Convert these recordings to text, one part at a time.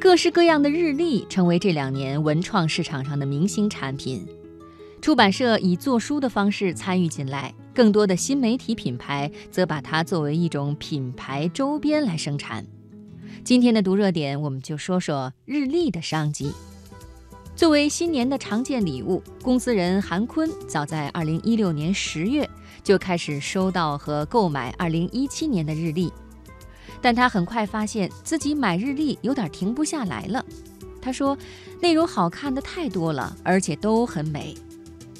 各式各样的日历成为这两年文创市场上的明星产品。出版社以做书的方式参与进来，更多的新媒体品牌则把它作为一种品牌周边来生产。今天的读热点，我们就说说日历的商机。作为新年的常见礼物，公司人韩坤早在2016年10月就开始收到和购买2017年的日历，但他很快发现自己买日历有点停不下来了。他说，内容好看的太多了，而且都很美。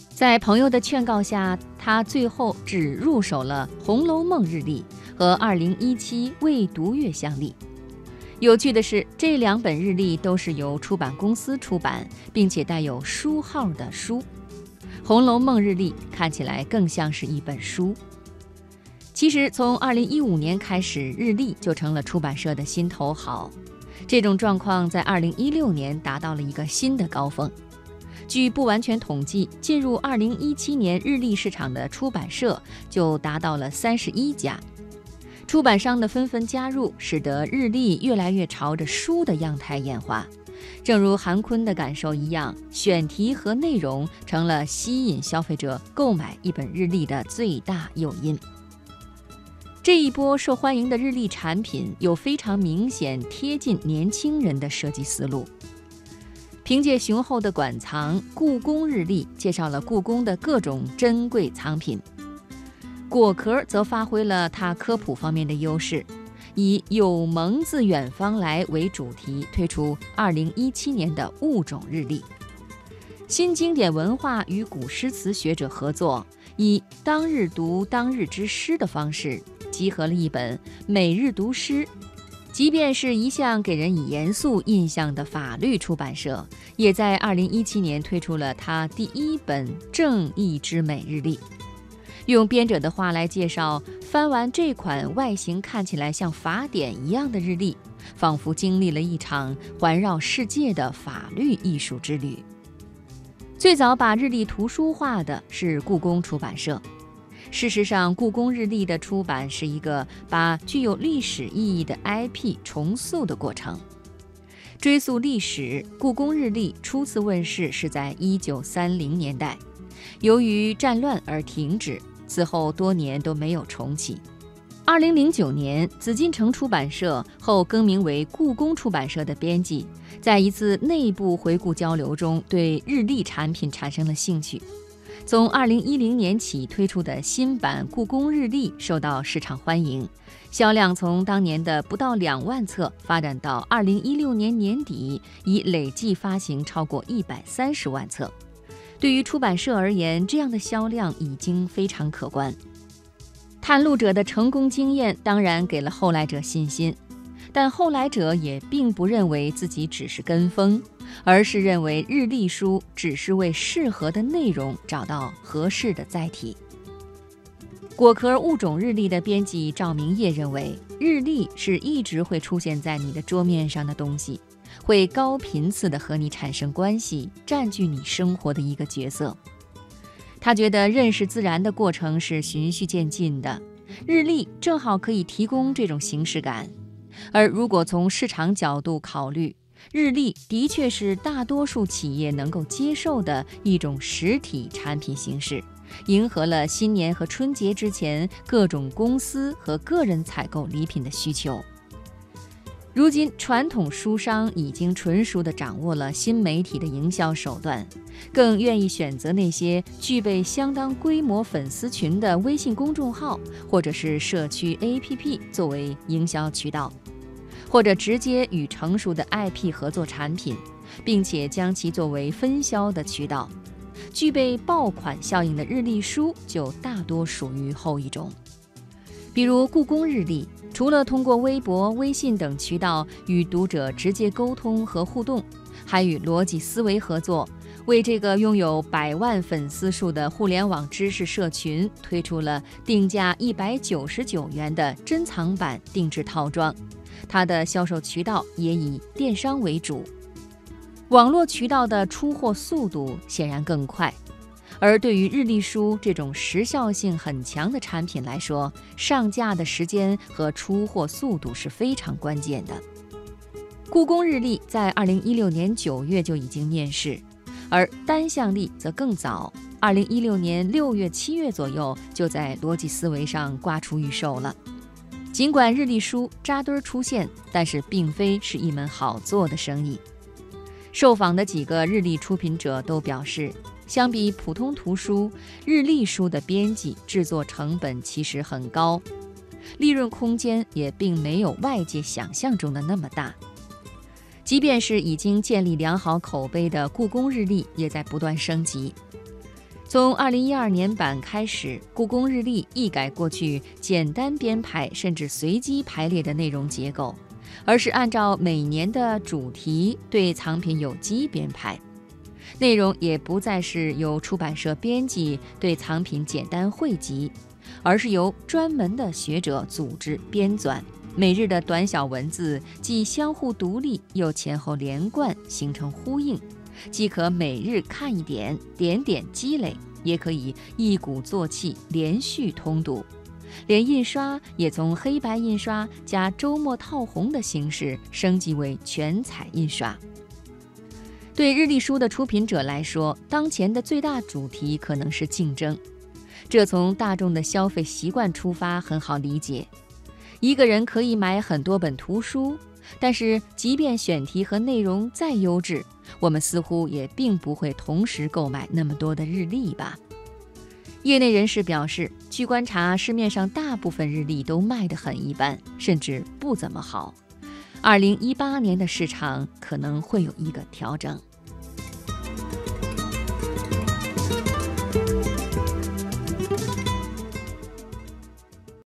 在朋友的劝告下，他最后只入手了《红楼梦》日历和2017未读月相历。有趣的是，这两本日历都是由出版公司出版，并且带有书号的书。《红楼梦》日历看起来更像是一本书。其实，从2015年开始，日历就成了出版社的心头好。这种状况在2016年达到了一个新的高峰。据不完全统计，进入2017年日历市场的出版社就达到了31家。出版商的纷纷加入，使得日历越来越朝着书的样态演化。正如韩坤的感受一样，选题和内容成了吸引消费者购买一本日历的最大诱因。这一波受欢迎的日历产品有非常明显贴近年轻人的设计思路。凭借雄厚的馆藏，故宫日历介绍了故宫的各种珍贵藏品。果壳则发挥了它科普方面的优势，以“有蒙自远方来”为主题推出2017年的物种日历。新经典文化与古诗词学者合作，以“当日读当日之诗”的方式，集合了一本每日读诗。即便是一向给人以严肃印象的法律出版社，也在2017年推出了他第一本正义之美日历。用编者的话来介绍，翻完这款外形看起来像法典一样的日历，仿佛经历了一场环绕世界的法律艺术之旅。最早把日历图书化的是故宫出版社。事实上，故宫日历的出版是一个把具有历史意义的 IP 重塑的过程。追溯历史，故宫日历初次问世是在1930年代，由于战乱而停止，此后多年都没有重启。2009年，紫禁城出版社后更名为故宫出版社的编辑，在一次内部回顾交流中，对日历产品产生了兴趣。从2010年起推出的新版故宫日历受到市场欢迎，销量从当年的不到两万册发展到2016年年底已累计发行超过130万册。对于出版社而言，这样的销量已经非常可观。探路者的成功经验当然给了后来者信心，但后来者也并不认为自己只是跟风。而是认为日历书只是为适合的内容找到合适的载体。果壳物种日历的编辑赵明业认为，日历是一直会出现在你的桌面上的东西，会高频次的和你产生关系，占据你生活的一个角色。他觉得认识自然的过程是循序渐进的，日历正好可以提供这种形式感。而如果从市场角度考虑，日历的确是大多数企业能够接受的一种实体产品形式，迎合了新年和春节之前各种公司和个人采购礼品的需求。如今，传统书商已经纯熟地掌握了新媒体的营销手段，更愿意选择那些具备相当规模粉丝群的微信公众号或者是社区 APP 作为营销渠道。或者直接与成熟的 IP 合作产品，并且将其作为分销的渠道，具备爆款效应的日历书就大多属于后一种。比如故宫日历，除了通过微博、微信等渠道与读者直接沟通和互动，还与逻辑思维合作，为这个拥有百万粉丝数的互联网知识社群推出了定价一百九十九元的珍藏版定制套装。它的销售渠道也以电商为主，网络渠道的出货速度显然更快。而对于日历书这种时效性很强的产品来说，上架的时间和出货速度是非常关键的。故宫日历在二零一六年九月就已经面世，而单向历则更早，二零一六年六月、七月左右就在逻辑思维上挂出预售了。尽管日历书扎堆出现，但是并非是一门好做的生意。受访的几个日历出品者都表示，相比普通图书，日历书的编辑制作成本其实很高，利润空间也并没有外界想象中的那么大。即便是已经建立良好口碑的故宫日历，也在不断升级。从2012年版开始，故宫日历一改过去简单编排甚至随机排列的内容结构，而是按照每年的主题对藏品有机编排，内容也不再是由出版社编辑对藏品简单汇集，而是由专门的学者组织编纂。每日的短小文字既相互独立，又前后连贯，形成呼应，既可每日看一点，点点积累，也可以一鼓作气，连续通读。连印刷也从黑白印刷加周末套红的形式升级为全彩印刷。对日历书的出品者来说，当前的最大主题可能是竞争，这从大众的消费习惯出发，很好理解。一个人可以买很多本图书，但是即便选题和内容再优质，我们似乎也并不会同时购买那么多的日历吧？业内人士表示，据观察，市面上大部分日历都卖得很一般，甚至不怎么好。二零一八年的市场可能会有一个调整。